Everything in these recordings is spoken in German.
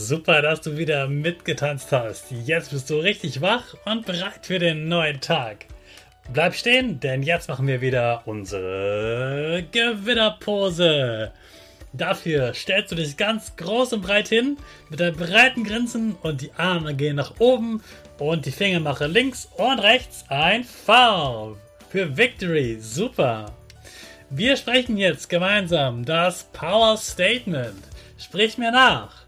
Super, dass du wieder mitgetanzt hast. Jetzt bist du richtig wach und bereit für den neuen Tag. Bleib stehen, denn jetzt machen wir wieder unsere Gewinnerpose. Dafür stellst du dich ganz groß und breit hin mit deinen breiten Grinsen und die Arme gehen nach oben und die Finger machen links und rechts ein V für Victory. Super. Wir sprechen jetzt gemeinsam das Power Statement. Sprich mir nach.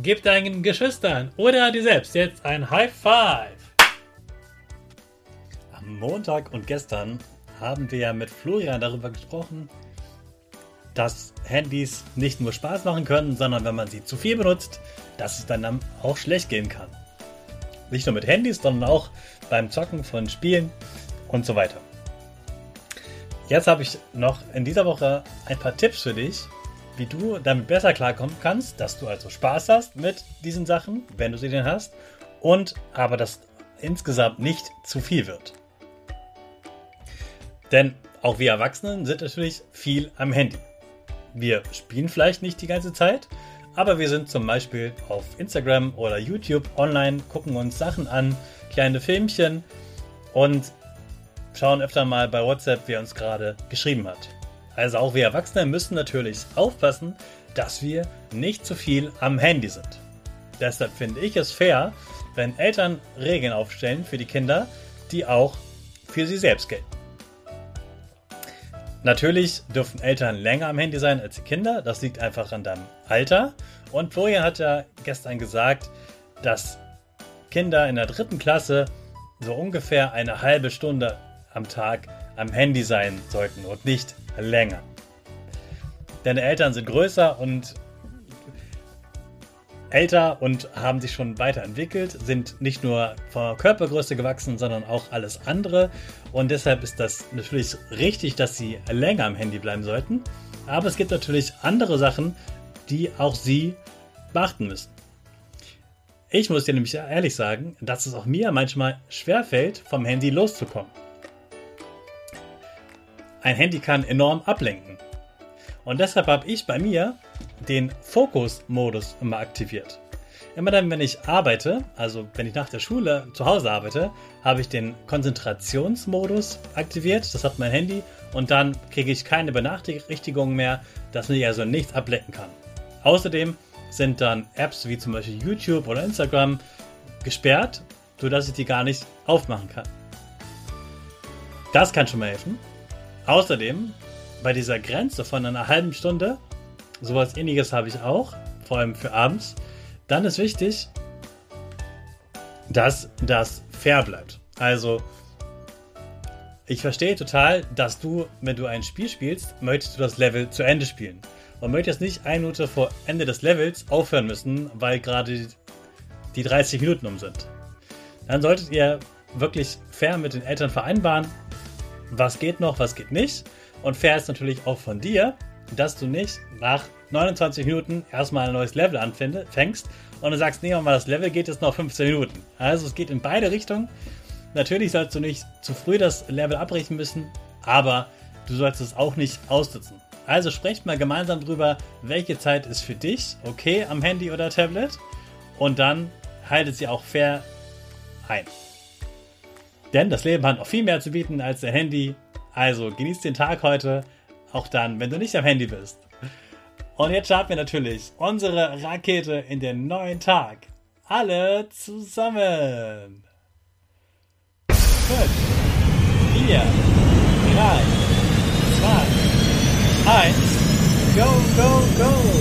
Gib deinen Geschwistern oder dir selbst jetzt ein High Five. Am Montag und gestern haben wir mit Florian darüber gesprochen, dass Handys nicht nur Spaß machen können, sondern wenn man sie zu viel benutzt, dass es dann auch schlecht gehen kann. Nicht nur mit Handys, sondern auch beim Zocken von Spielen und so weiter. Jetzt habe ich noch in dieser Woche ein paar Tipps für dich, wie du damit besser klarkommen kannst, dass du also Spaß hast mit diesen Sachen, wenn du sie denn hast, und aber dass insgesamt nicht zu viel wird. Denn auch wir Erwachsenen sind natürlich viel am Handy. Wir spielen vielleicht nicht die ganze Zeit, aber wir sind zum Beispiel auf Instagram oder YouTube online, gucken uns Sachen an, kleine Filmchen und schauen öfter mal bei WhatsApp, wer uns gerade geschrieben hat. Also auch wir Erwachsene müssen natürlich aufpassen, dass wir nicht zu viel am Handy sind. Deshalb finde ich es fair, wenn Eltern Regeln aufstellen für die Kinder, die auch für sie selbst gelten. Natürlich dürfen Eltern länger am Handy sein als die Kinder. Das liegt einfach an deinem Alter. Und Florian hat ja gestern gesagt, dass Kinder in der dritten Klasse so ungefähr eine halbe Stunde am Tag am Handy sein sollten und nicht länger. Deine Eltern sind größer und älter und haben sich schon weiterentwickelt, sind nicht nur von Körpergröße gewachsen, sondern auch alles andere. Und deshalb ist das natürlich richtig, dass sie länger am Handy bleiben sollten. Aber es gibt natürlich andere Sachen, die auch sie beachten müssen. Ich muss dir nämlich ehrlich sagen, dass es auch mir manchmal schwerfällt, vom Handy loszukommen. Ein Handy kann enorm ablenken. Und deshalb habe ich bei mir den Fokus-Modus immer aktiviert. Immer dann, wenn ich arbeite, also wenn ich nach der Schule zu Hause arbeite, habe ich den Konzentrationsmodus aktiviert. Das hat mein Handy. Und dann kriege ich keine Benachrichtigungen mehr, dass mich also nichts ablenken kann. Außerdem sind dann Apps wie zum Beispiel YouTube oder Instagram gesperrt, sodass ich die gar nicht aufmachen kann. Das kann schon mal helfen. Außerdem, bei dieser Grenze von einer halben Stunde, sowas ähnliches habe ich auch, vor allem für abends, dann ist wichtig, dass das fair bleibt. Also, ich verstehe total, dass du, wenn du ein Spiel spielst, möchtest du das Level zu Ende spielen. und möchtest nicht eine Minute vor Ende des Levels aufhören müssen, weil gerade die 30 Minuten um sind. Dann solltet ihr wirklich fair mit den Eltern vereinbaren, was geht noch, was geht nicht. Und fair ist natürlich auch von dir, dass du nicht nach 29 Minuten erstmal ein neues Level anfängst und du sagst, nee, mal das Level geht jetzt noch 15 Minuten. Also es geht in beide Richtungen. Natürlich sollst du nicht zu früh das Level abbrechen müssen, aber du sollst es auch nicht aussitzen. Also sprecht mal gemeinsam drüber, welche Zeit ist für dich okay am Handy oder Tablet und dann haltet sie auch fair ein. Denn das Leben hat noch viel mehr zu bieten als der Handy. Also genießt den Tag heute, auch dann, wenn du nicht am Handy bist. Und jetzt starten wir natürlich unsere Rakete in den neuen Tag. Alle zusammen. 5, 4, 3, 2, 1, go, go, go!